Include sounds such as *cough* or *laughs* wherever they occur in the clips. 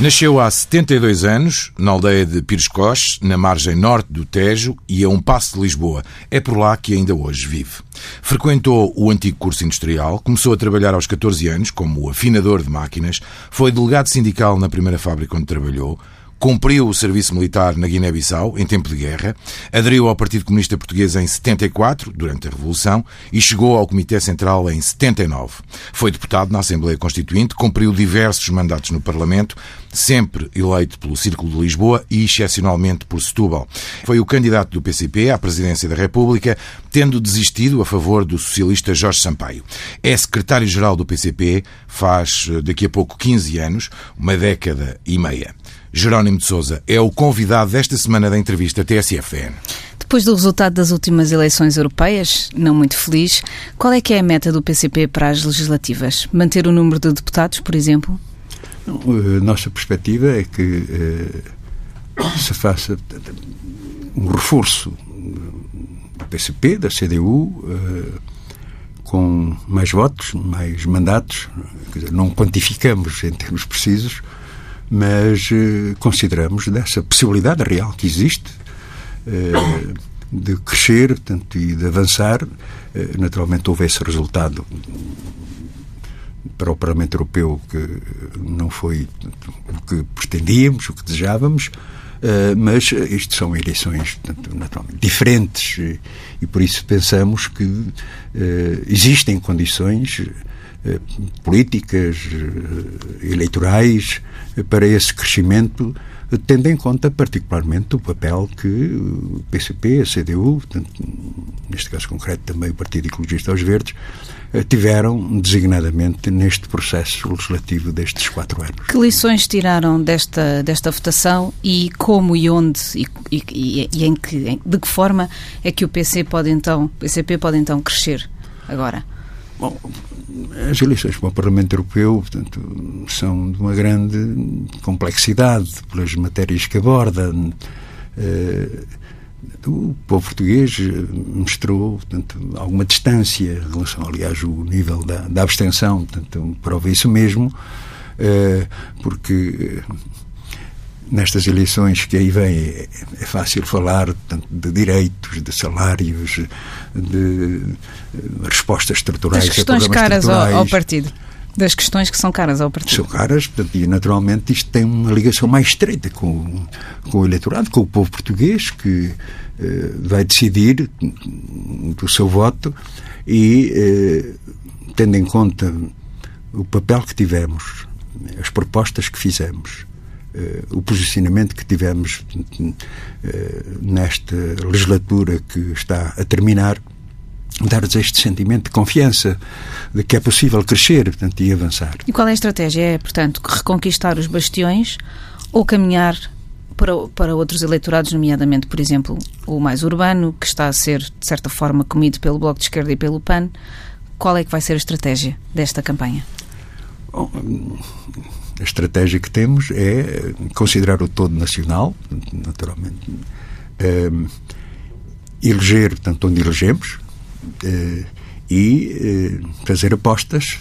Nasceu há 72 anos, na aldeia de Pires Coches, na margem norte do Tejo e a um passo de Lisboa. É por lá que ainda hoje vive. Frequentou o antigo curso industrial, começou a trabalhar aos 14 anos como afinador de máquinas, foi delegado sindical na primeira fábrica onde trabalhou, cumpriu o serviço militar na Guiné-Bissau em tempo de guerra, aderiu ao Partido Comunista Português em 74, durante a Revolução, e chegou ao Comitê Central em 79. Foi deputado na Assembleia Constituinte, cumpriu diversos mandatos no Parlamento, sempre eleito pelo Círculo de Lisboa e excepcionalmente por Setúbal. Foi o candidato do PCP à presidência da República, tendo desistido a favor do socialista Jorge Sampaio. É secretário-geral do PCP faz daqui a pouco 15 anos, uma década e meia. Jerónimo de Sousa é o convidado desta semana da entrevista TSFN. Depois do resultado das últimas eleições europeias, não muito feliz, qual é que é a meta do PCP para as legislativas? Manter o número de deputados, por exemplo? A nossa perspectiva é que eh, se faça um reforço do PCP, da CDU, eh, com mais votos, mais mandatos. Dizer, não quantificamos em termos precisos, mas eh, consideramos dessa possibilidade real que existe eh, de crescer portanto, e de avançar. Eh, naturalmente houve esse resultado para o Parlamento Europeu que não foi o que pretendíamos, o que desejávamos, mas isto são eleições naturalmente diferentes e por isso pensamos que existem condições políticas, eleitorais, para esse crescimento, tendo em conta particularmente o papel que o PCP, a CDU, neste caso concreto também o Partido Ecologista aos Verdes, eh, tiveram designadamente neste processo legislativo destes quatro anos. Que lições tiraram desta, desta votação e como e onde e, e, e em que, em, de que forma é que o PC pode então, PCP pode então crescer agora? Bom, as eleições para o Parlamento Europeu portanto, são de uma grande complexidade pelas matérias que aborda. Uh, o povo português mostrou portanto, alguma distância em relação, aliás, o nível da, da abstenção, portanto, prova isso mesmo, uh, porque nestas eleições que aí vem é, é fácil falar portanto, de direitos, de salários, de respostas estruturais. Das questões caras ao, ao, partido. Das questões que são caras ao partido. São caras, e naturalmente isto tem uma ligação mais estreita com, com o eleitorado, com o povo português, que eh, vai decidir do seu voto e, eh, tendo em conta o papel que tivemos, as propostas que fizemos, Uh, o posicionamento que tivemos uh, nesta legislatura que está a terminar, dar-nos este sentimento de confiança de que é possível crescer portanto, e avançar. E qual é a estratégia? É, portanto, reconquistar os bastiões ou caminhar para, para outros eleitorados, nomeadamente, por exemplo, o mais urbano, que está a ser, de certa forma, comido pelo Bloco de Esquerda e pelo PAN. Qual é que vai ser a estratégia desta campanha? Bom, a estratégia que temos é considerar o todo nacional, naturalmente, um, eleger, portanto, onde elegemos, e uh, fazer apostas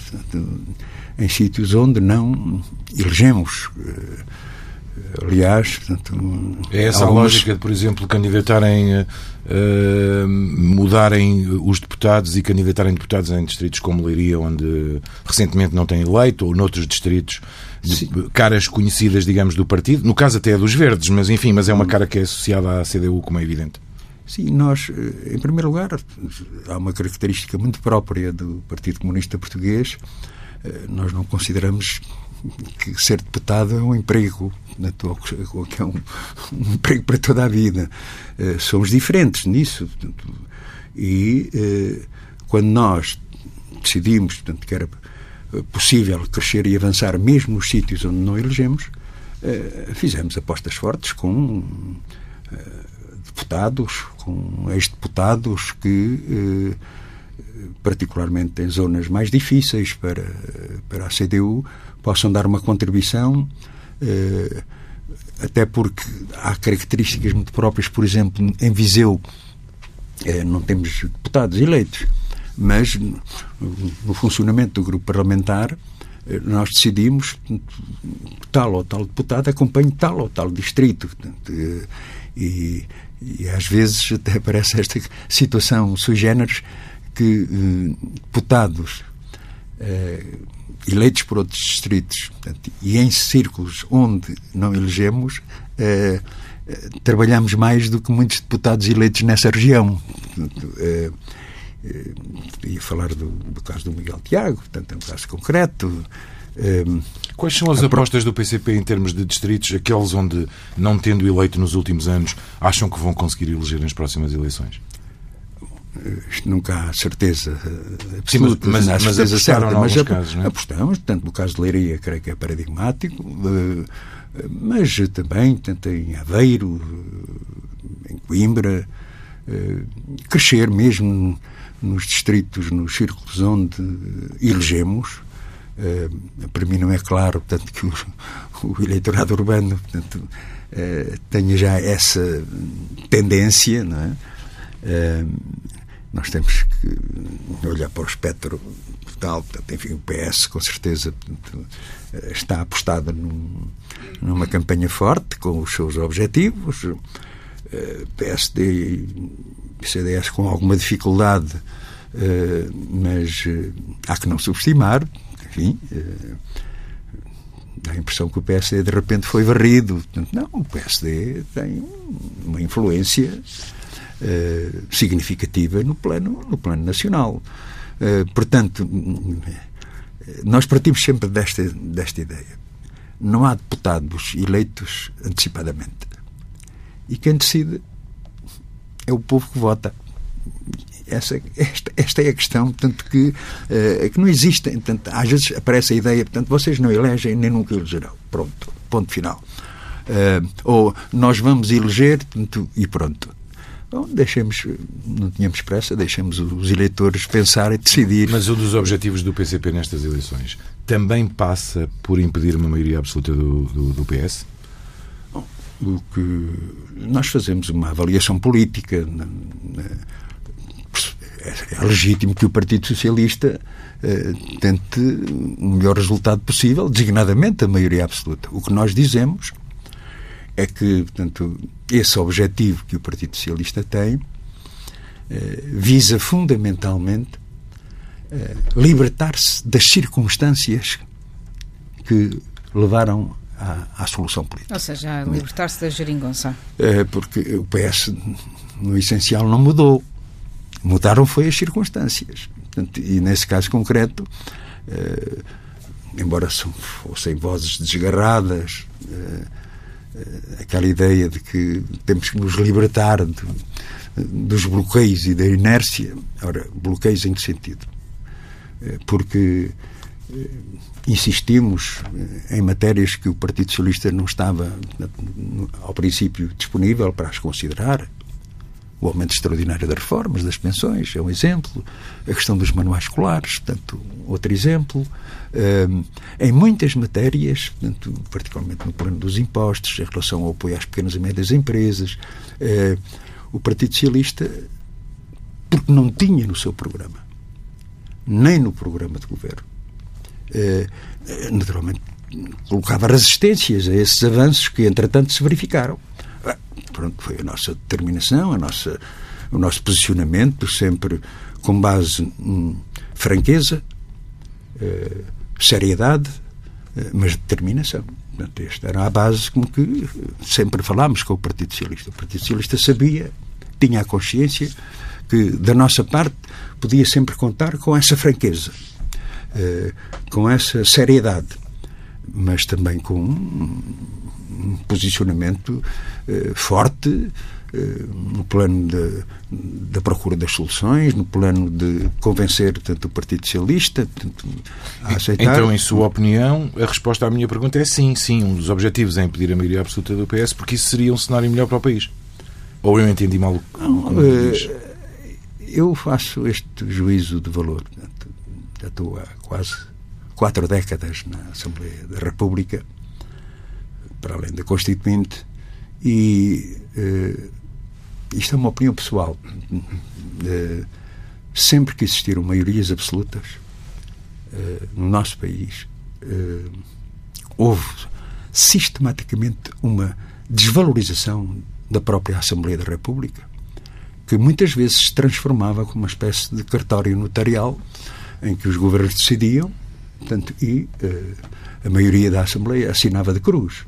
em sítios onde não elegemos. Uh, aliás, portanto, é essa algumas... a lógica de, por exemplo, candidatarem, uh, mudarem os deputados e candidatarem deputados em distritos como Leiria, onde recentemente não têm eleito, ou noutros distritos caras conhecidas, digamos, do partido, no caso até dos verdes, mas enfim, mas é uma cara que é associada à CDU, como é evidente. Sim, nós, eh, em primeiro lugar, há uma característica muito própria do Partido Comunista Português. Eh, nós não consideramos que ser deputado é um emprego, que é um, um emprego para toda a vida. Eh, somos diferentes nisso. E quando nós decidimos portanto, que era possível crescer e avançar mesmo nos sítios onde não elegemos, fizemos apostas fortes com deputados, com ex-deputados que, eh, particularmente em zonas mais difíceis para, para a CDU, possam dar uma contribuição, até porque há características muito próprias, por exemplo, em Viseu não temos deputados eleitos mas no funcionamento do grupo parlamentar nós decidimos tal ou tal deputado acompanhe tal ou tal distrito. E, e às vezes até aparece esta situação sui generis que deputados eleitos por outros distritos portanto, e em círculos onde não elegemos, eh, eh, trabalhamos mais do que muitos deputados eleitos nessa região. Portanto, eh, eh, ia falar do, do, caso do Miguel Tiago, portanto, é um caso concreto. Eh, Quais são as apostas do PCP em termos de distritos, aqueles onde, não tendo eleito nos últimos anos, acham que vão conseguir eleger nas próximas eleições? isto nunca há certeza absoluta, Sim, mas, mas, mas certeza certa, mas casos, não é? apostamos, tanto no caso de Leiria, creio que é paradigmático, mas também tanto em Aveiro, em Coimbra, crescer mesmo nos distritos, nos círculos onde elegemos. Para mim não é claro, portanto, que o, o eleitorado urbano portanto, tenha já essa tendência, não é? nós temos que olhar para o espectro total. Portanto, enfim, o PS, com certeza, portanto, está apostada num, numa campanha forte, com os seus objetivos. Eh, PSD e CDS com alguma dificuldade, eh, mas eh, há que não subestimar. Enfim, dá a impressão que o PSD de repente foi varrido. Não, o PSD tem uma influência eh, significativa no plano, no plano nacional. Uh, portanto, nós partimos sempre desta, desta ideia. Não há deputados eleitos antecipadamente. E quem decide é o povo que vota. Essa, esta, esta é a questão, portanto, que, uh, que não existe. Portanto, às vezes aparece a ideia, portanto, vocês não elegem nem nunca elegerão. Pronto, ponto final. Uh, ou nós vamos eleger, portanto, e pronto. Bom, deixemos, não tínhamos pressa, deixemos os eleitores pensar e decidir. Mas um dos objetivos do PCP nestas eleições também passa por impedir uma maioria absoluta do, do, do PS? Bom, o que nós fazemos uma avaliação política. É legítimo que o Partido Socialista eh, tente o melhor resultado possível, designadamente a maioria absoluta. O que nós dizemos é que, portanto, esse objetivo que o Partido Socialista tem eh, visa fundamentalmente eh, libertar-se das circunstâncias que levaram à, à, solução política. Ou seja, libertar-se da geringonça. Porque o PS, no essencial, não mudou. Mudaram foi as circunstâncias. Portanto, e nesse caso concreto, eh, embora fossem vozes desgarradas, eh, eh, aquela ideia de que temos que nos libertar de, dos bloqueios e da inércia. Ora, bloqueios em que sentido? Eh, porque eh, insistimos em matérias que o Partido Socialista não estava, ao princípio, disponível para as considerar. O aumento extraordinário das reformas, das pensões, é um exemplo. A questão dos manuais escolares, portanto, outro exemplo. Um, em muitas matérias, portanto, particularmente no plano dos impostos, em relação ao apoio às pequenas e médias empresas, uh, o Partido Socialista, porque não tinha no seu programa, nem no programa de governo, uh, naturalmente colocava resistências a esses avanços que, entretanto, se verificaram pronto, foi a nossa determinação, a nossa, o nosso posicionamento, sempre com base em franqueza, eh, seriedade, eh, mas determinação. Portanto, esta era a base com que sempre falámos com o Partido Socialista. O Partido Socialista sabia, tinha a consciência que, da nossa parte, podia sempre contar com essa franqueza, eh, com essa seriedade, mas também com um posicionamento eh, forte eh, no plano da procura das soluções, no plano de convencer tanto o Partido Socialista tanto a aceitar. Então, em sua opinião, a resposta à minha pergunta é sim, sim. Um dos objetivos é impedir a maioria absoluta do PS, porque isso seria um cenário melhor para o país. Ou eu entendi mal o que eh, Eu faço este juízo de valor. Já estou há quase quatro décadas na Assembleia da República para além da Constituinte, e uh, isto é uma opinião pessoal. Uh, sempre que existiram maiorias absolutas uh, no nosso país, houve sistematicamente uma desvalorização da própria Assembleia da República, que muitas vezes se transformava como uma espécie de cartório notarial em que os governos decidiam portanto, e a maioria da Assembleia assinava de cruz,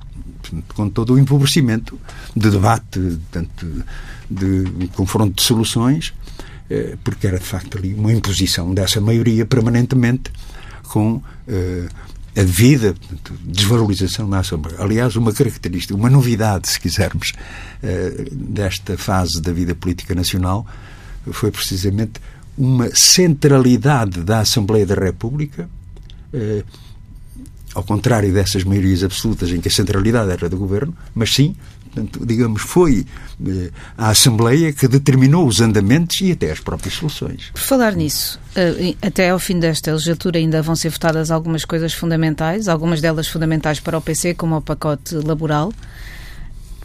com todo o empobrecimento de debate, portanto, de, de confronto de soluções, uh, porque era de facto ali uma imposição dessa maioria permanentemente com uh, a vida, portanto, desvalorização da Assembleia. Aliás, uma característica, uma novidade, se quisermos, desta fase da vida política nacional foi precisamente uma centralidade da Assembleia da República, eh, ao contrário dessas maiorias absolutas em que a centralidade era do governo, mas sim, portanto, digamos, foi eh, a Assembleia que determinou os andamentos e até as próprias soluções. Por falar nisso, eh, até ao fim desta legislatura ainda vão ser votadas algumas coisas fundamentais, algumas delas fundamentais para o PC, como o pacote laboral.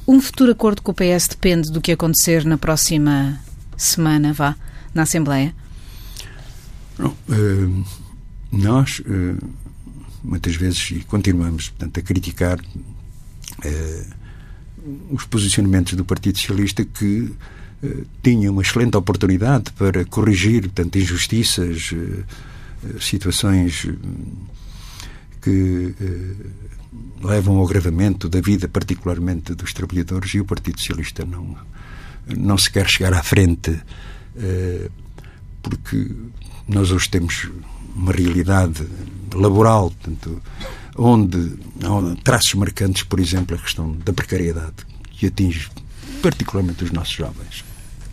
Um futuro acordo com o PS depende do que acontecer na próxima semana, vá, na Assembleia? Não, uh, nós muitas vezes e continuamos portanto, a criticar uh, os posicionamentos do Partido Socialista que tinha uma excelente oportunidade para corrigir portanto, injustiças, situações que levam ao agravamento da vida, particularmente dos trabalhadores, e o Partido Socialista não, não se quer chegar à frente porque nós hoje temos uma realidade laboral, portanto, onde há traços marcantes, por exemplo, a questão da precariedade, que atinge particularmente os nossos jovens,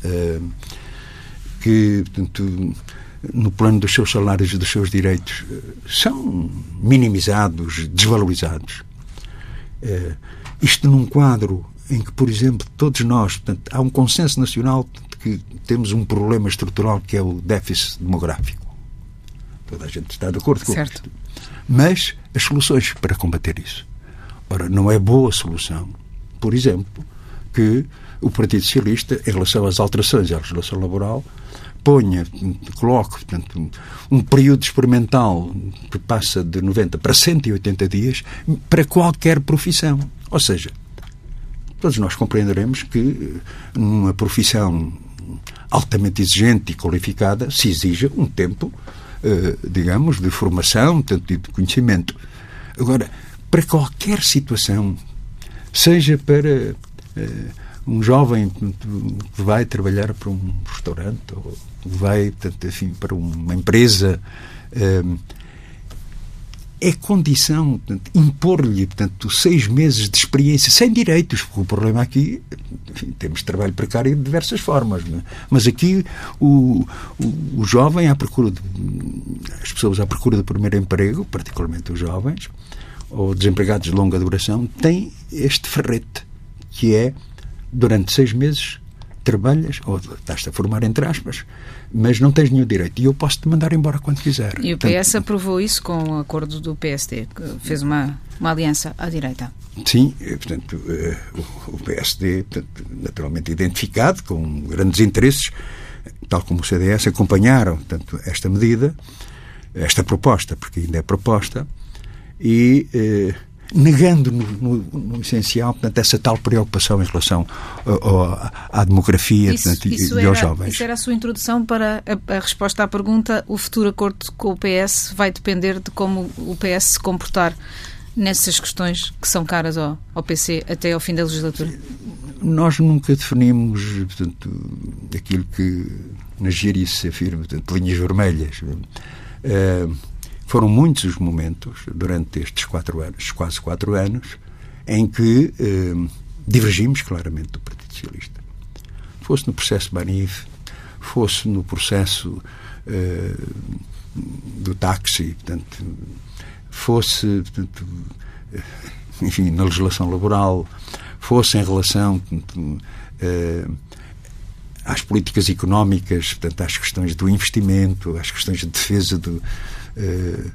uh, que, portanto, no plano dos seus salários e dos seus direitos, uh, são minimizados, desvalorizados. Uh, isto num quadro em que, por exemplo, todos nós, portanto, há um consenso nacional que temos um problema estrutural que é o déficit demográfico. Toda a gente está de acordo com certo. isto. Mas as soluções para combater isso. Ora, não é boa solução, por exemplo, que o Partido Socialista, em relação às alterações à legislação laboral, ponha, coloque, portanto, um período experimental que passa de 90 para 180 dias para qualquer profissão. Ou seja, todos nós compreenderemos que numa profissão altamente exigente e qualificada se exija um tempo, eh, digamos, de formação, tanto de conhecimento. Agora, para qualquer situação, seja para eh, um jovem que vai trabalhar para um restaurante ou vai, portanto, enfim, para uma empresa, eh, é condição impor-lhe portanto seis meses de experiência sem direitos porque o problema aqui enfim, temos trabalho precário de diversas formas é? mas aqui o, o, o, jovem à procura de, as pessoas à procura do primeiro emprego particularmente os jovens ou desempregados de longa duração têm este ferrete que é durante seis meses trabalhas ou estás-te a formar entre aspas mas não tens nenhum direito e eu posso te mandar embora quando quiser. E o PS portanto, aprovou isso com o acordo do PSD, que fez uma, uma aliança à direita. Sim, eh, portanto, eh, o PSD, portanto, naturalmente identificado, com grandes interesses, tal como o CDS, acompanharam portanto, esta medida, esta proposta, porque ainda é proposta, e eh, negando no, no, no, essencial portanto, essa tal preocupação em relação à demografia isso, portanto, isso e, era, aos jovens. Isso era a sua introdução para a, a, resposta à pergunta: o futuro acordo com o PS vai depender de como o PS se comportar nessas questões que são caras ao, ao PC até ao fim da legislatura? Nós nunca definimos portanto, aquilo que na gerice se afirma, portanto, linhas vermelhas. Uh, foram muitos os momentos, durante estes quatro anos, quase quatro anos, em que eh, divergimos claramente do Partido Socialista. Fosse no processo Banif, fosse no processo eh, do táxi, portanto, fosse, portanto, eh, enfim, na legislação laboral, fosse em relação portanto, eh, às políticas económicas, portanto, às questões do investimento, às questões de defesa do,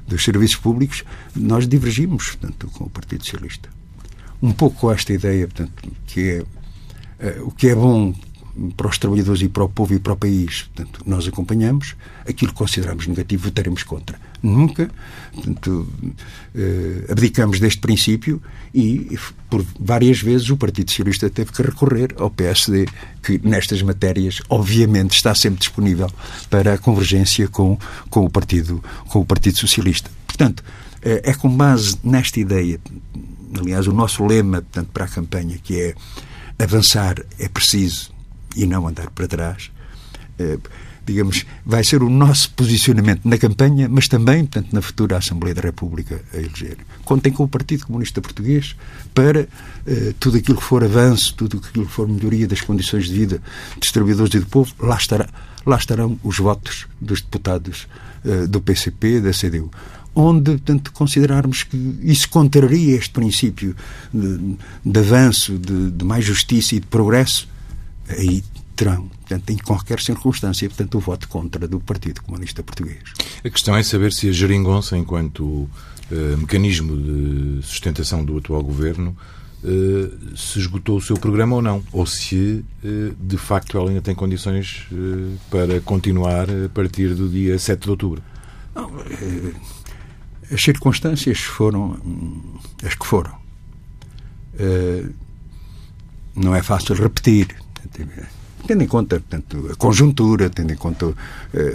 dos serviços públicos, nós divergimos, portanto, com o Partido Socialista. Um pouco com esta ideia, portanto, que é uh, o que é bom para os trabalhadores e para o povo e para o país, portanto, nós acompanhamos, aquilo que consideramos negativo votaremos contra. Nunca portanto, eh, abdicamos deste princípio e, por várias vezes, o Partido Socialista teve que recorrer ao PSD, que nestas matérias, obviamente, está sempre disponível para a convergência com, com, o, partido, com o Partido Socialista. Portanto, eh, é com base nesta ideia, aliás, o nosso lema portanto, para a campanha, que é avançar é preciso e não andar para trás. Eh, digamos, vai ser o nosso posicionamento na campanha, mas também, portanto, na futura Assembleia da República a eleger. Contem com o Partido Comunista Português para eh, tudo aquilo que for avanço, tudo aquilo que for melhoria das condições de vida dos trabalhadores e do povo, lá, estará, lá estarão os votos dos deputados eh, do PCP, da CDU onde, portanto, considerarmos que isso contraria este princípio de, de avanço, de, de, mais justiça e de progresso, aí terão, portanto, em qualquer circunstância, portanto, o voto contra do Partido Comunista Português. A questão é saber se a geringonça, enquanto uh, mecanismo de sustentação do atual governo, uh, se esgotou o seu programa ou não, ou se, uh, de facto, ela ainda tem condições para continuar a partir do dia 7 de outubro. Não, as circunstâncias foram as que foram. Não é fácil repetir, tendo em conta portanto, a conjuntura, tendo em conta uh,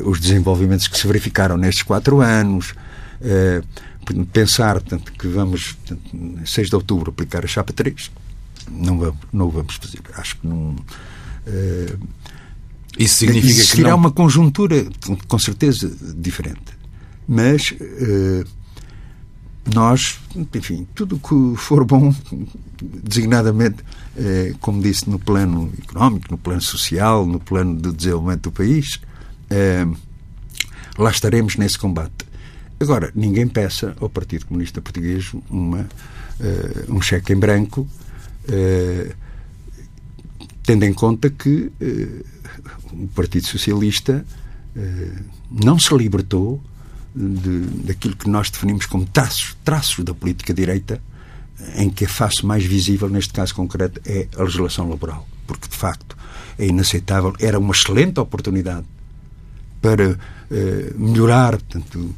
os desenvolvimentos que se verificaram nestes quatro anos, uh, pensar portanto, que vamos, portanto, 6 de outubro, aplicar a chapa 3, não, vamos, não o vamos fazer. Acho que não. Isso significa Existirá que não... uma conjuntura, com certeza, diferente. Mas nós, enfim, tudo que for bom, designadamente, como disse, no plano económico, no plano social, no plano de desenvolvimento do país, eh, lá estaremos nesse combate. Agora, ninguém peça ao Partido Comunista Português uma, eh, um cheque em branco, tendo em conta que o Partido Socialista não se libertou de, daquilo que nós definimos como traços, traços da política direita, em que a face mais visível, neste caso concreto, é a legislação laboral. Porque, de facto, é inaceitável. Era uma excelente oportunidade para eh, melhorar portanto,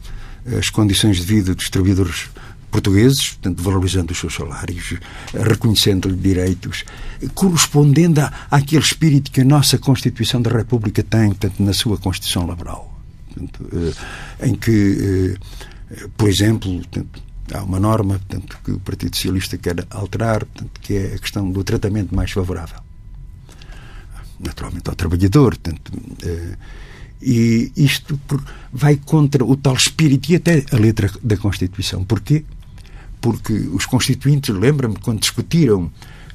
as condições de vida dos trabalhadores portugueses, portanto, valorizando os seus salários, reconhecendo-lhe direitos, correspondendo à, àquele espírito que a nossa Constituição da República tem, portanto, na sua Constituição Laboral. Portanto, eh, em que, eh, por exemplo, portanto, há uma norma portanto, que o Partido Socialista quer alterar, portanto, que é a questão do tratamento mais favorável. Naturalmente ao trabalhador. Portanto, eh, e isto vai contra o tal espírito e até a letra da Constituição. Porquê? Porque os constituintes, lembra-me, quando discutiram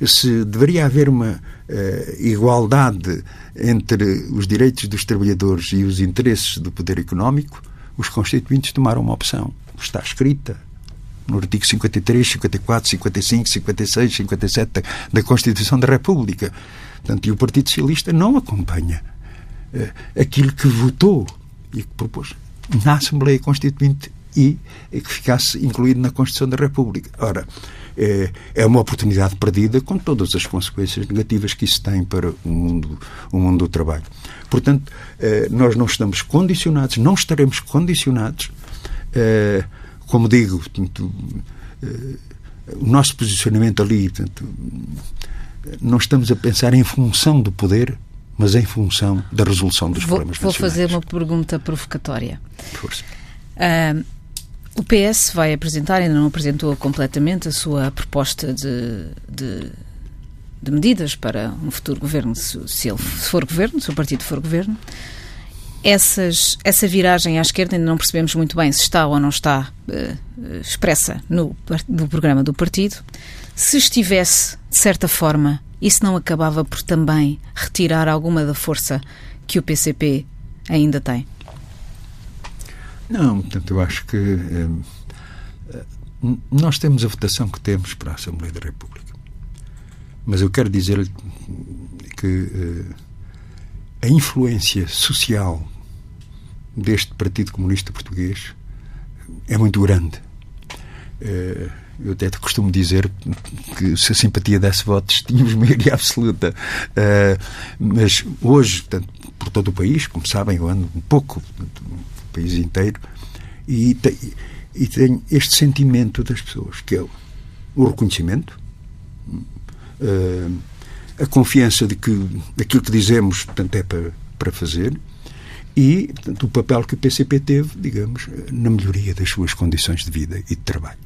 se deveria haver uma uh, igualdade entre os direitos dos trabalhadores e os interesses do poder económico, os constituintes tomaram uma opção. Está escrita no artigo 53, 54, 55, 56, 57 da, Constituição da República. Portanto, e o Partido Socialista não acompanha uh, aquilo que votou e que propôs na Assembleia Constituinte e, que ficasse incluído na Constituição da República. Ora, é, é uma oportunidade perdida com todas as consequências negativas que isso tem para o mundo, o mundo do trabalho. Portanto, é, nós não estamos condicionados, não estaremos condicionados, como digo, portanto, o nosso posicionamento ali, portanto, não estamos a pensar em função do poder, mas em função da resolução dos vou, problemas vou nacionais. Vou fazer uma pergunta provocatória. Força. Uh, o PS vai apresentar, ainda não apresentou completamente, a sua proposta de, de, de medidas para um futuro governo, se, se, ele for governo, se o partido for governo. Essas, essa viragem à esquerda ainda não percebemos muito bem se está ou não está uh, expressa no, no programa do partido. Se estivesse, de certa forma, isso não acabava por também retirar alguma da força que o PCP ainda tem? Não, portanto, eu acho que eh, nós temos a votação que temos para a Assembleia da República. Mas eu quero dizer que eh, a influência social deste Partido Comunista Português é muito grande. Uh, eu até costumo dizer que se a simpatia desse votos tínhamos maioria absoluta. Uh, mas hoje, portanto, por todo o país, como sabem, eu ando um pouco no país inteiro e, te, tenho este sentimento das pessoas, que é o reconhecimento, uh, a confiança de que aquilo que dizemos portanto, é para, para fazer e portanto, o papel que o PCP teve, digamos, na melhoria das suas condições de vida e de trabalho.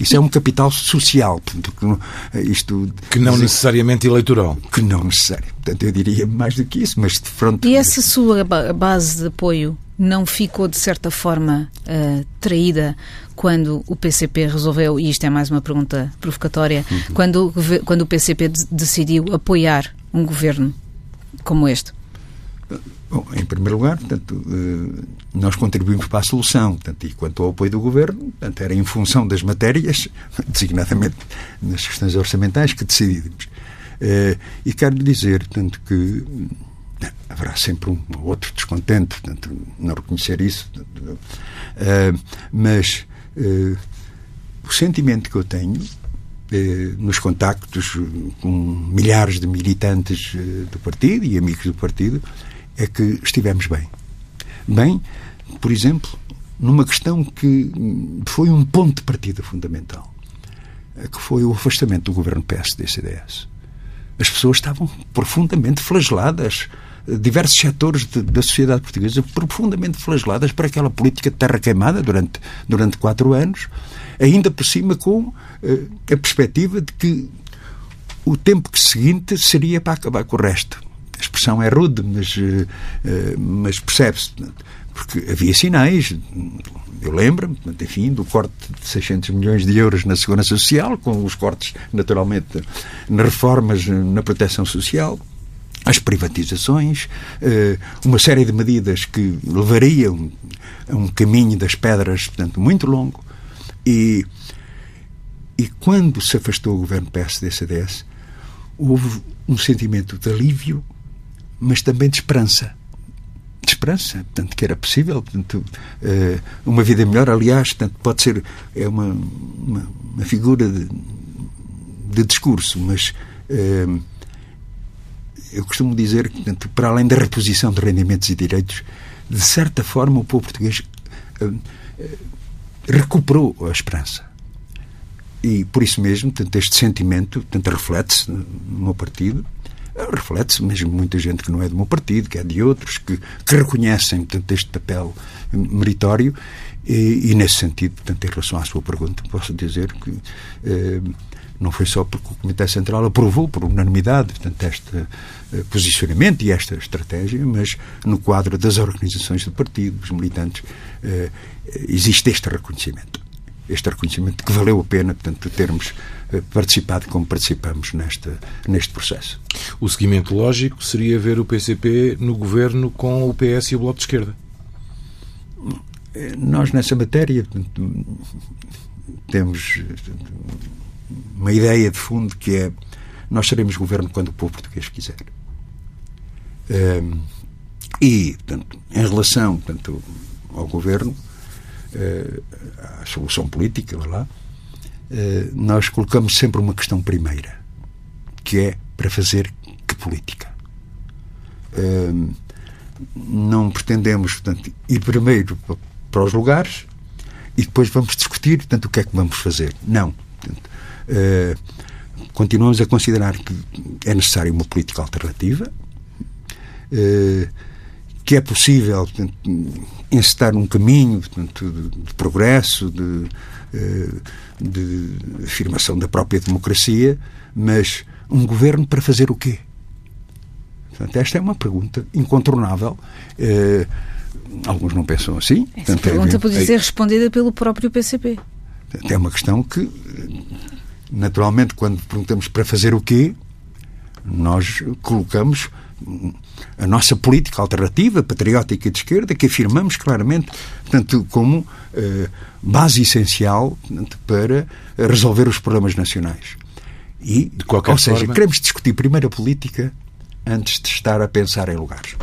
Isso é um capital social. Portanto, isto, que não necessariamente eleitoral. Que não necessário. Portanto, eu diria mais do que isso, mas de frente. E essa sua base de apoio não ficou, de certa forma, uh, traída quando o PCP resolveu, e isto é mais uma pergunta provocatória, uhum. quando, quando o PCP decidiu apoiar um governo como este? Bom, em primeiro lugar, portanto, eh, nós contribuímos para a solução, portanto, e quanto ao apoio do Governo, portanto, era em função das matérias, *laughs* designadamente nas questões orçamentais, que decidimos. Eh, e quero dizer, portanto, que haverá sempre um outro descontente, portanto, não reconhecer isso, portanto, mas o sentimento que eu tenho nos contactos com milhares de militantes do partido e amigos do partido é que estivemos bem. Bem, por exemplo, numa questão que foi um ponto de partida fundamental, que foi o afastamento do governo PSD-CDS. As pessoas estavam profundamente flageladas, diversos setores de, da sociedade portuguesa profundamente flageladas para aquela política de terra queimada durante, durante quatro anos, ainda por cima com uh, a perspectiva de que o tempo seguinte seria para acabar com o resto a expressão é rude, mas, eh, eh, mas percebe-se. Porque havia sinais, eu lembro-me, enfim, do corte de 600 milhões de euros na Segurança Social, com os cortes, naturalmente, nas reformas na proteção social, as privatizações, eh, uma série de medidas que levariam a um caminho das pedras, portanto, muito longo. E, e quando se afastou o governo PSD-CDS, houve um sentimento de alívio mas também de esperança. De esperança, portanto, que era possível, portanto, eh, uma vida melhor, aliás, portanto, pode ser é uma, uma, uma figura de, de, discurso, mas eh, eu costumo dizer que, portanto, para além da reposição de rendimentos e direitos, de certa forma o povo português eh, recuperou a esperança. E por isso mesmo, portanto, este sentimento reflete-se no meu partido, reflete-se mesmo muita gente que não é do meu partido, que é de outros, que, que reconhecem portanto, este papel meritório e, e, nesse sentido, portanto, em relação à sua pergunta, posso dizer que eh, não foi só porque o Comitê Central aprovou por unanimidade portanto, este eh, posicionamento e esta estratégia, mas no quadro das organizações do partido, dos militantes, eh, existe este reconhecimento. Este reconhecimento que valeu a pena, portanto, termos eh, participado como participamos neste, neste processo. O seguimento lógico seria ver o PCP no governo com o PS e o Bloco de Esquerda. Nós, nessa matéria, temos uma ideia de fundo que é nós seremos governo quando o povo português quiser. Ehm, e, portanto, em relação portanto, ao governo, eh, à solução política, lá, eh, nós colocamos sempre uma questão primeira, que é para fazer que política. Ehm, não pretendemos, portanto, ir primeiro para os lugares e depois vamos discutir, portanto, o que é que vamos fazer. Não. Portanto, continuamos a considerar que é necessária uma política alternativa, eh, que é possível portanto, encetar um caminho portanto, de, progresso, de, de afirmação da própria democracia, mas um governo para fazer o quê? Portanto, esta é uma pergunta incontornável. Alguns não pensam assim. Essa Portanto, pergunta é, pode ser respondida pelo próprio PCP. É uma questão que, naturalmente, quando perguntamos para fazer o quê, nós colocamos a nossa política alternativa, patriótica de esquerda, que afirmamos claramente, portanto, como eh, base essencial portanto, para resolver os problemas nacionais. E, de qualquer ou seja, forma... queremos discutir primeiro a política antes de estar a pensar em lugares.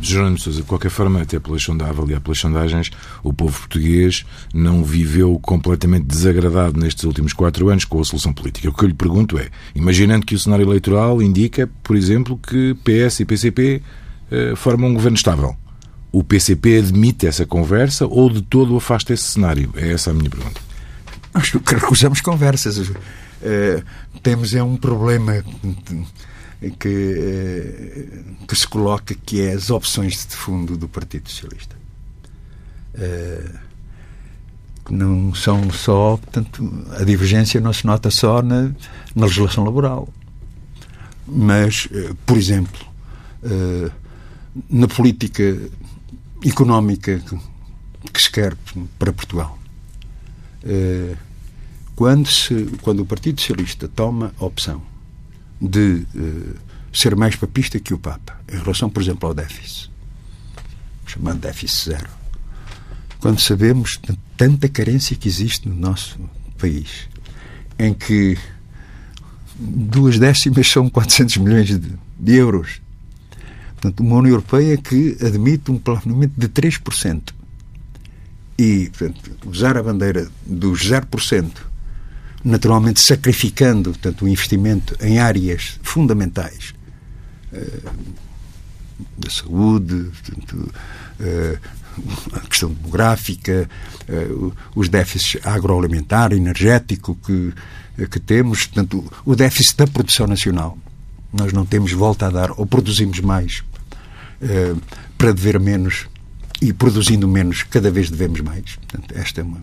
Jerónimo Sousa, de qualquer forma, até pelas sondagens, avaliar pelas sondagens, o povo português não viveu completamente desagradado nestes últimos quatro anos com a solução política. O que eu lhe pergunto é, imaginando que o cenário eleitoral indica, por exemplo, que PS e PCP eh, formam um governo estável, o PCP admite essa conversa ou de todo afasta esse cenário? É essa a minha pergunta. Nós recusamos conversas. Uh, temos é um problema que, uh, que se coloca que é as opções de fundo do Partido Socialista. Uh, não são só, portanto, a divergência não se nota só na, na legislação laboral. Mas, por exemplo, na política económica que se quer para Portugal. Eh, quando, se, quando o Partido Socialista toma a opção de uh, ser mais papista que o Papa, em relação, por exemplo, ao déficit, chamado déficit zero, quando sabemos de tanta carência que existe no nosso país, em que duas décimas são 400 milhões de, de euros, Portanto, uma União Europeia que admite um plafonamento de 3%. E, portanto, usar a bandeira dos 0%, naturalmente sacrificando portanto, o investimento em áreas fundamentais uh, da saúde, portanto, uh, a questão demográfica, uh, os déficits agroalimentar, energético que, que temos, portanto, o déficit da produção nacional. Nós não temos volta a dar, ou produzimos mais eh, para dever menos e produzindo menos, cada vez devemos mais. Portanto, esta é uma,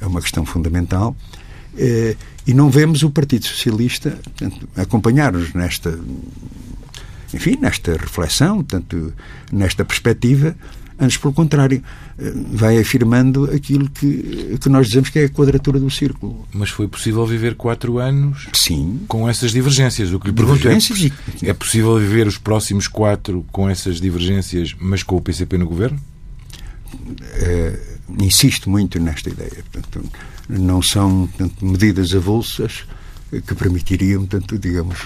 é uma questão fundamental. Uh, e não vemos o Partido Socialista acompanhar-nos nesta, enfim, nesta reflexão, tanto nesta perspectiva, Antes, pelo contrário, eh, vai afirmando aquilo que, que nós dizemos que é a quadratura do círculo. Mas foi possível viver quatro anos Sim. com essas divergências. O que lhe pergunto é, é possível viver os próximos quatro com essas divergências, mas com o PCP no governo? É, insisto muito nesta ideia. Portanto, não são portanto, medidas avulsas que permitiriam, portanto, digamos,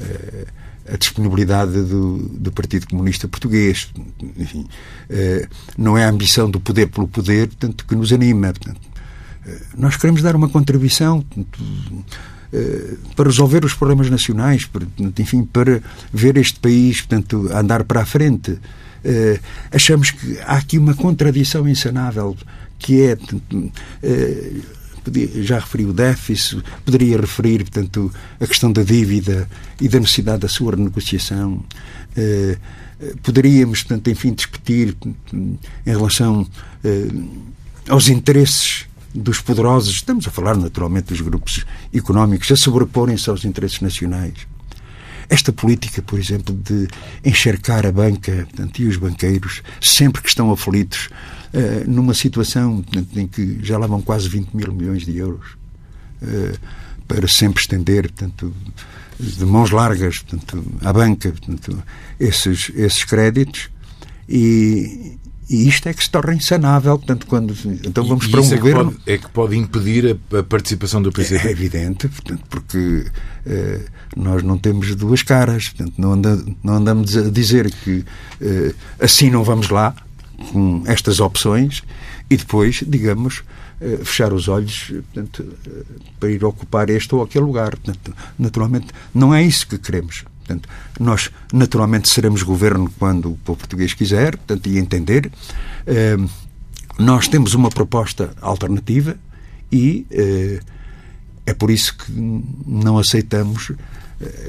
é, a disponibilidade do, do, Partido Comunista Português. Enfim, eh, não é a ambição do poder pelo poder, tanto que nos anima. Portanto, eh, nós queremos dar uma contribuição portanto, eh, para resolver os problemas nacionais, para, enfim, para ver este país portanto, andar para a frente. achamos que há aqui uma contradição insanável que é já referi o déficit, poderia referir, portanto, a questão da dívida e da necessidade da sua renegociação. Eh, eh, poderíamos, portanto, enfim, discutir em relação eh, aos interesses dos poderosos, estamos a falar naturalmente dos grupos económicos, a sobreporem-se aos interesses nacionais. Esta política, por exemplo, de encharcar a banca portanto, e os banqueiros, sempre que estão aflitos, numa situação em que já lá vão quase 20 mil milhões de euros, uh, para sempre estender, portanto, de mãos largas portanto, à banca portanto, esses, esses créditos e, e isto é que se torna insanável, portanto, quando então vamos e para um é governo que pode, é que pode impedir a, a participação do PCP. É evidente, portanto, porque eh, nós não temos duas caras, portanto, não, anda, não andamos a dizer que eh, assim não vamos lá com estas opções e depois, digamos, eh, fechar os olhos portanto, para ir ocupar este ou aquele lugar. Portanto, naturalmente, não é isso que queremos. Portanto, nós naturalmente seremos governo quando o povo português quiser, portanto, e entender. Nós temos uma proposta alternativa e é por isso que não aceitamos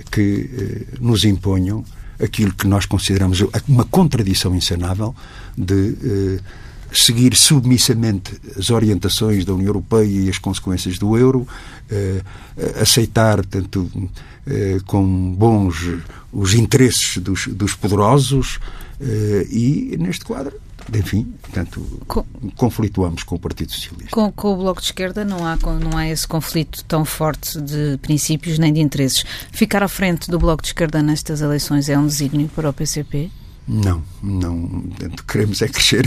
que nos imponham aquilo que nós consideramos uma contradição insanável de seguir submissamente as orientações da União Europeia e as consequências do euro, aceitar tanto eh, com bons os interesses dos, dos poderosos eh, e neste quadro enfim, portanto, com, conflituamos com o Partido Socialista. Com, com, o Bloco de Esquerda não há, não há esse conflito tão forte de princípios nem de interesses. Ficar à frente do Bloco de Esquerda nestas eleições é um desígnio para o PCP? Não, não. Queremos é crescer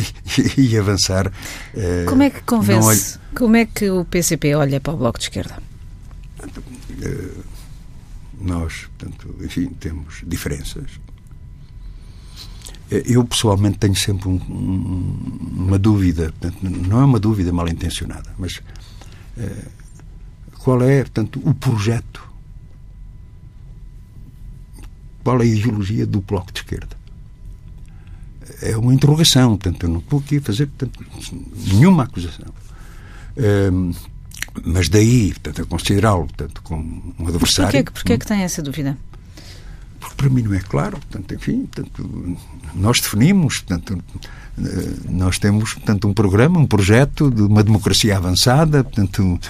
e, e avançar. Eh, como é que convence? Como é que o PCP olha para o Bloco de Esquerda? nós, portanto, enfim, temos diferenças. Eu, pessoalmente, tenho sempre um, um, uma dúvida, portanto, não é uma dúvida mal intencionada, mas qual é, portanto, o projeto, qual é a ideologia do Bloco de Esquerda? É uma interrogação, portanto, eu não estou aqui a fazer portanto, nenhuma acusação. Uh, mas daí, portanto, a considerá-lo como um adversário. Porquê, porquê que tem essa dúvida? Porque para mim não é claro. Portanto, enfim, portanto, nós definimos, portanto, eh, nós temos portanto, um programa, um projeto de uma democracia avançada, portanto,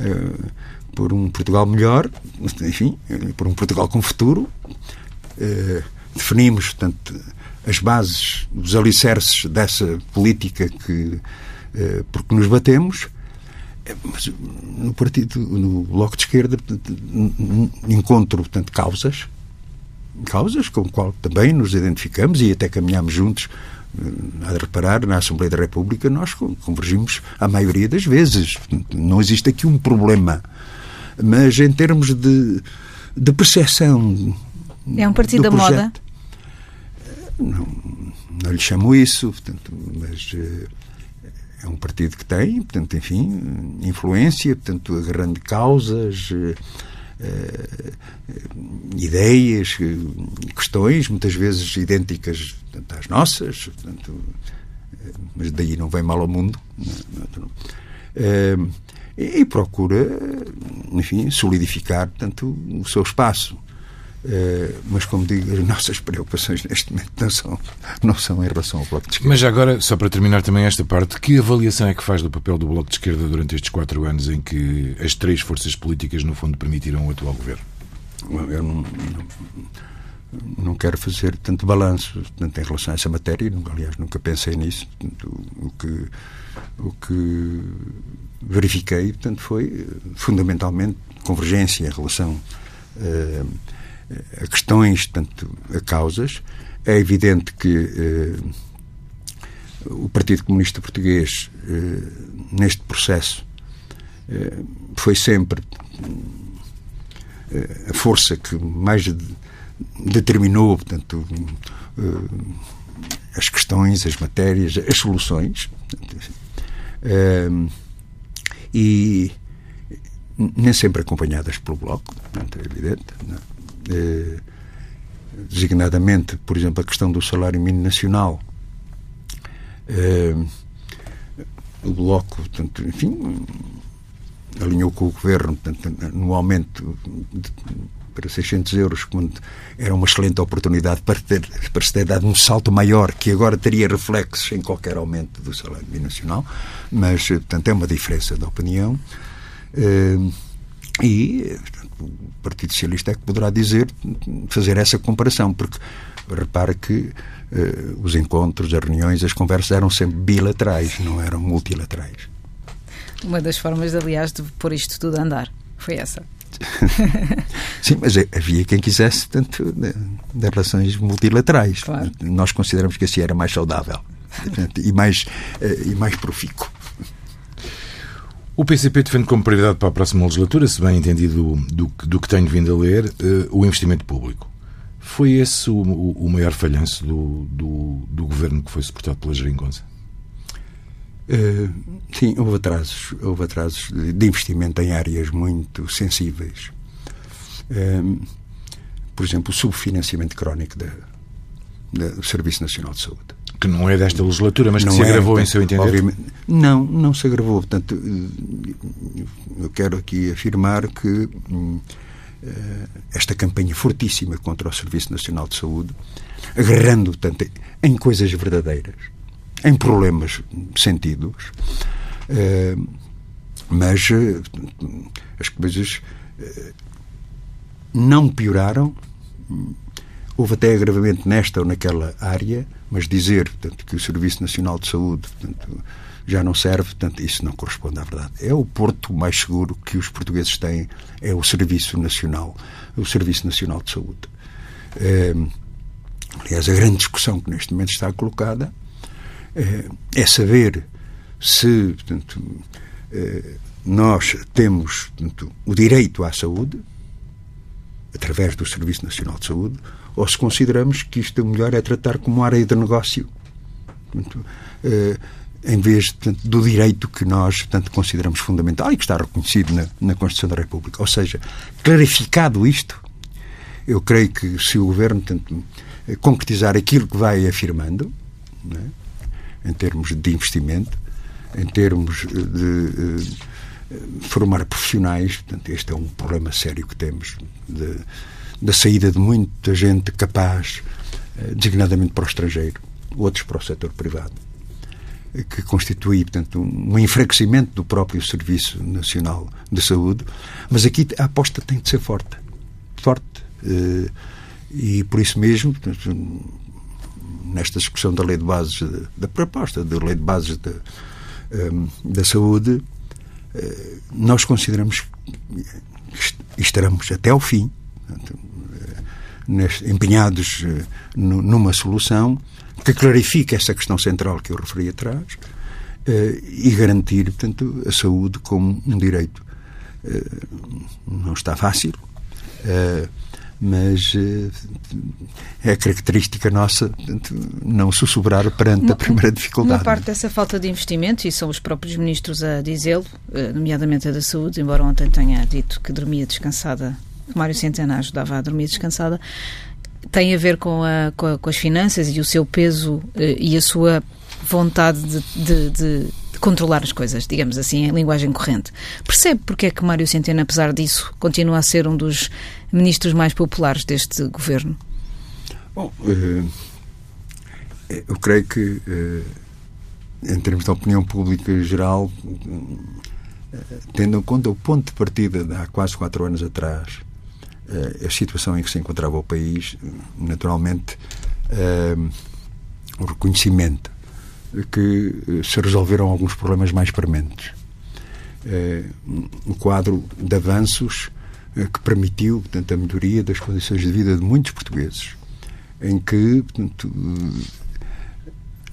uh, por um Portugal melhor, enfim, por um Portugal com futuro. Definimos, portanto, as bases, os alicerces dessa política que, uh, porque nos batemos mas no partido, no Bloco de Esquerda, encontro, portanto, causas, causas com qual também nos identificamos e até caminhamos juntos. Eh, a reparar, na Assembleia da República nós convergimos a maioria das vezes. Não existe aqui um problema. Mas em termos de, de percepção. É um partido da moda? Não, não lhe chamo isso, portanto, mas eh, é um partido que tem, portanto, enfim, influência, portanto, agarrando causas, uh, ideias, questões, muitas vezes idênticas portanto, às nossas, portanto, mas daí não vem mal ao mundo. Uh, e, e procura, enfim, solidificar, portanto, o seu espaço. Uh, mas, como digo, as nossas preocupações neste momento não são, não são em relação ao Bloco de Esquerda. Mas agora, só para terminar também esta parte, que avaliação é que faz do papel do Bloco de Esquerda durante estes quatro anos em que as três forças políticas, no fundo, permitiram o atual governo? Eu não, não, não quero fazer tanto balanço tanto em relação a essa matéria, aliás, nunca pensei nisso. Portanto, o, que, o que verifiquei portanto, foi, fundamentalmente, convergência em relação. Uh, a questões, tanto a causas. É evidente que eh, o Partido Comunista Português, eh, neste processo, eh, foi sempre eh, a força que mais determinou, portanto, eh, as questões, as matérias, as soluções. Eh, e nem sempre acompanhadas pelo Bloco, portanto, é evidente. Não? Eh, designadamente, por exemplo, a questão do salário mínimo nacional. Eh, o Bloco, portanto, enfim, alinhou com o Governo portanto, no aumento de, para 600 euros, quando era uma excelente oportunidade para, ter, para se ter dado um salto maior, que agora teria reflexos em qualquer aumento do salário mínimo nacional, mas, portanto, é uma diferença de opinião. Eh, e Partido Socialista é que poderá dizer, fazer essa comparação, porque repara que uh, os encontros, as reuniões, as conversas eram sempre bilaterais, não eram multilaterais. Uma das formas, aliás, de pôr isto tudo a andar foi essa. *laughs* Sim, mas havia quem quisesse, tanto de, de relações multilaterais. Claro. Nós consideramos que assim era mais saudável *laughs* e mais, uh, e mais profícuo. O PCP defende como prioridade para a próxima legislatura, se bem entendido do, do que tenho vindo a ler, uh, o investimento público. Foi esse o, o maior falhanço do, do, do, governo que foi suportado pela Geringonça? Uh, sim, houve atrasos, houve atrasos de investimento em áreas muito sensíveis. Uh, por exemplo, o subfinanciamento crónico do Serviço Nacional de Saúde que não é desta legislatura, mas que não se agravou é, em seu entender? Não, não se agravou. Portanto, eu quero aqui afirmar que eh, esta campanha fortíssima contra o Serviço Nacional de Saúde, agarrando tanto em coisas verdadeiras, em problemas sentidos, eh, mas eh, as coisas não pioraram Houve até agravamento nesta ou naquela área, mas dizer portanto, que o Serviço Nacional de Saúde portanto, já não serve, portanto, isso não corresponde à verdade. É o porto mais seguro que os portugueses têm, é o Serviço Nacional, o Serviço Nacional de Saúde. É, aliás, a grande discussão que neste momento está colocada é, é saber se portanto, é, nós temos portanto, o direito à saúde através do Serviço Nacional de Saúde ou se consideramos que isto o melhor é tratar como área de negócio. Portanto, eh, em vez portanto, do direito que nós portanto, consideramos fundamental e que está reconhecido na, na, Constituição da República. Ou seja, clarificado isto, eu creio que se o Governo portanto, concretizar aquilo que vai afirmando, é? em termos de investimento, em termos de, de eh, formar profissionais, portanto, este é um problema sério que temos, de, da saída de muita gente capaz, eh, designadamente para o estrangeiro, outros para o setor privado que constitui, portanto, um enfraquecimento do próprio Serviço Nacional de Saúde, mas aqui a aposta tem de ser forte. Forte. Eh, e por isso mesmo, nesta discussão da lei de bases, da proposta da lei de bases da, ehm, da saúde, eh, nós consideramos que estaremos até ao fim eh, empenhados numa solução que clarifique essa questão central que eu referi atrás uh, e garantir, portanto, a saúde como um direito. Não está fácil, mas é característica nossa portanto, não sussurrar perante a primeira dificuldade. Uma parte dessa falta de investimento, e são os próprios ministros a dizê-lo, nomeadamente a da saúde, embora ontem tenha dito que dormia descansada, que Mário Centeno ajudava a dormir descansada, tem a ver com, a, com, a, com as finanças e o seu peso eh, e a sua vontade de, de, de, controlar as coisas, digamos assim, em linguagem corrente. Percebe porque é que Mário Centeno, apesar disso, continua a ser um dos ministros mais populares deste governo? Bom, uh, eu creio que, uh, em termos de opinião pública geral, tendo em conta o ponto de partida de há quase quatro anos atrás, a situação em que se encontrava o país, naturalmente, uh, o reconhecimento que eh, se resolveram alguns problemas mais. Uh, um quadro de avanços que permitiu, portanto, a melhoria das condições de vida de muitos portugueses, em que, portanto,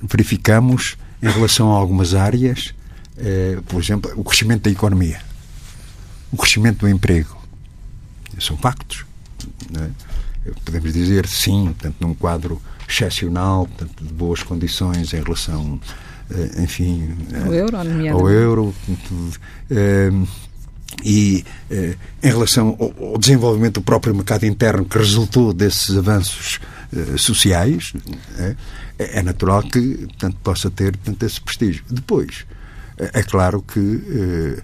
verificamos, em relação a algumas áreas, por exemplo, o crescimento da economia, o crescimento do emprego, são factos. É? Podemos dizer, sim, portanto, num quadro excepcional, portanto, de boas condições em relação, eh, enfim, ao euro, ao euro portanto, eh, e eh, em relação ao, desenvolvimento do próprio mercado interno que resultou desses avanços sociais, é, é natural que portanto, possa ter portanto, esse prestígio. Depois, é claro que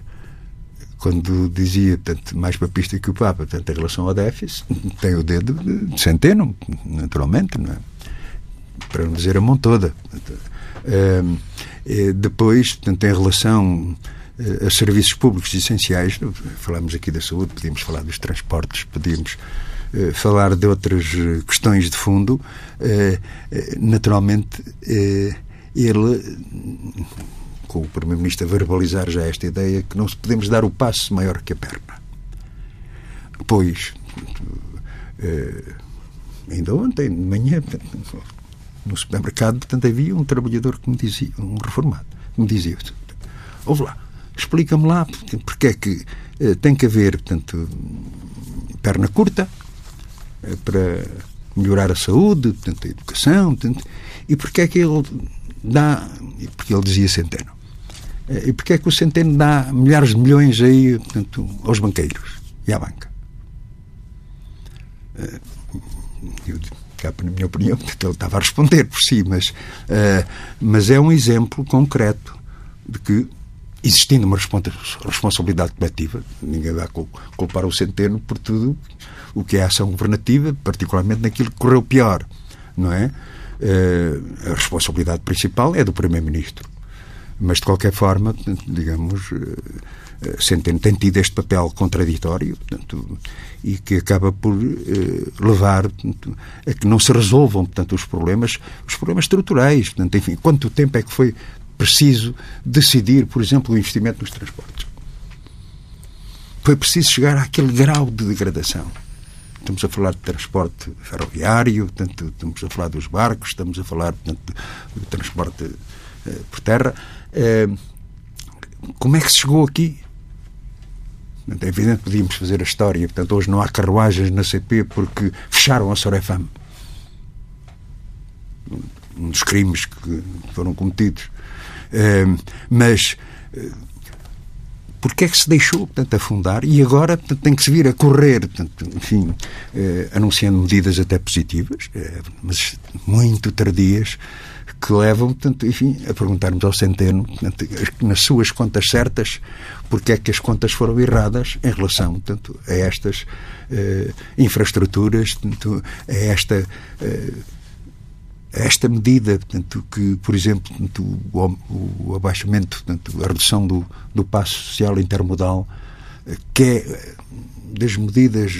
quando dizia tanto mais papista que o Papa, tanto em relação ao déficit, tem o dedo de centeno, naturalmente, não é? para não dizer a mão toda. Uh, depois, tanto em relação uh, a serviços públicos essenciais, falamos aqui da saúde, podíamos falar dos transportes, podíamos falar de outras questões de fundo, naturalmente ele com o Primeiro-Ministro a verbalizar já esta ideia que não podemos dar o passo maior que a perna. Pois, eh, ainda ontem, de manhã, no supermercado, portanto, havia um trabalhador que me dizia, um reformado, que me dizia, ouve lá, explica-me lá porque é que eh, tem que haver, portanto, perna curta eh, para melhorar a saúde, portanto, a educação, portanto, e porque é que ele dá, porque ele dizia centeno, e porque é que o Centeno dá milhares de milhões aí portanto, aos banqueiros e à banca? Eh, eu, na minha opinião, ele estava a responder por si, mas, uh, mas é um exemplo concreto de que, existindo uma responsabilidade coletiva, ninguém vai culpar o Centeno por tudo o que é ação governativa, particularmente naquilo que correu pior, não é? Uh, a responsabilidade principal é do Primeiro-Ministro mas, de qualquer forma, digamos, eh, eh, Centeno tem tido este papel contraditório portanto, e que acaba por eh, levar portanto, a que não se resolvam portanto, os problemas, os problemas estruturais. Portanto, enfim, quanto tempo é que foi preciso decidir, por exemplo, o investimento nos transportes? Foi preciso chegar àquele grau de degradação. Estamos a falar de transporte ferroviário, portanto, estamos a falar dos barcos, estamos a falar portanto, do transporte eh, por terra. Eh, como é que se chegou aqui? É evidente que podíamos fazer a história. Portanto, hoje não há carruagens na CP porque fecharam a Sorefam. Um dos crimes que foram cometidos. Eh, mas eh, porque é que se deixou portanto, afundar? E agora portanto, tem que se vir a correr, portanto, enfim, eh, anunciando medidas até positivas, eh, mas muito tardias, que levam, portanto, enfim, a perguntarmos ao Centeno, portanto, nas suas contas certas, porque é que as contas foram erradas em relação portanto, a estas eh, infraestruturas, portanto, a esta eh, esta medida, portanto, que, por exemplo, portanto, o, o, abaixamento, portanto, a redução do, do passo social intermodal, eh, que é eh, das medidas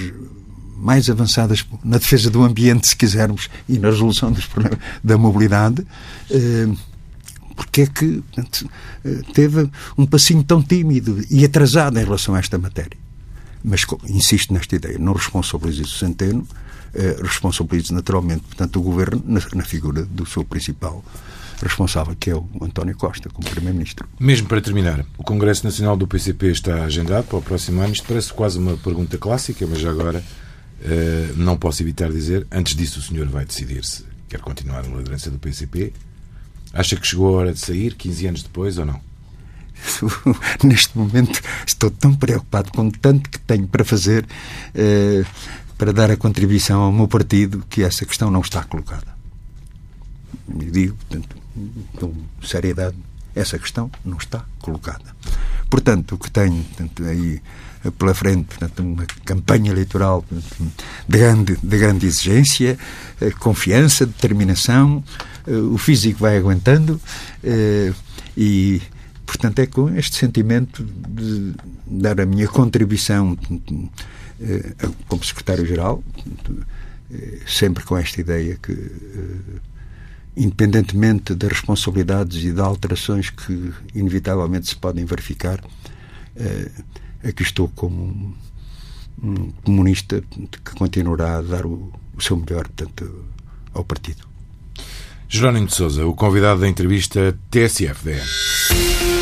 mais avançadas na defesa do ambiente, se quisermos, e na resolução dos problemas *laughs* da mobilidade, eh, porque é que portanto, teve um passinho tão tímido e atrasado em relação a esta matéria. Mas insisto nesta ideia, não responsabilizo o Centeno, eh, responsabiliza naturalmente, portanto, o governo na, na figura do seu principal responsável, que é o António Costa, como Primeiro-Ministro. Mesmo para terminar, o Congresso Nacional do PCP está agendado para o próximo ano. Isto parece quase uma pergunta clássica, mas agora uh, não posso evitar dizer, antes disso o senhor vai decidir se quer continuar na liderança do PCP. Acha que chegou a hora de sair, 15 anos depois, ou não? *laughs* Neste momento estou tão preocupado com tanto que tenho para fazer. Uh, para dar a contribuição ao meu partido que essa questão não está colocada. E digo, portanto, com seriedade, essa questão não está colocada. Portanto, o que tenho portanto, aí pela frente, portanto, uma campanha eleitoral portanto, de, grande, de grande exigência, eh, confiança, determinação, eh, o físico vai aguentando eh, e, portanto, é com este sentimento de dar a minha contribuição como secretário-geral, eh, sempre com esta ideia que, eh, independentemente das responsabilidades e das alterações que inevitavelmente se podem verificar, aqui estou como um comunista que continuará a dar o, seu melhor portanto, ao partido. Jerónimo de Souza, o convidado da entrevista TSF-DN.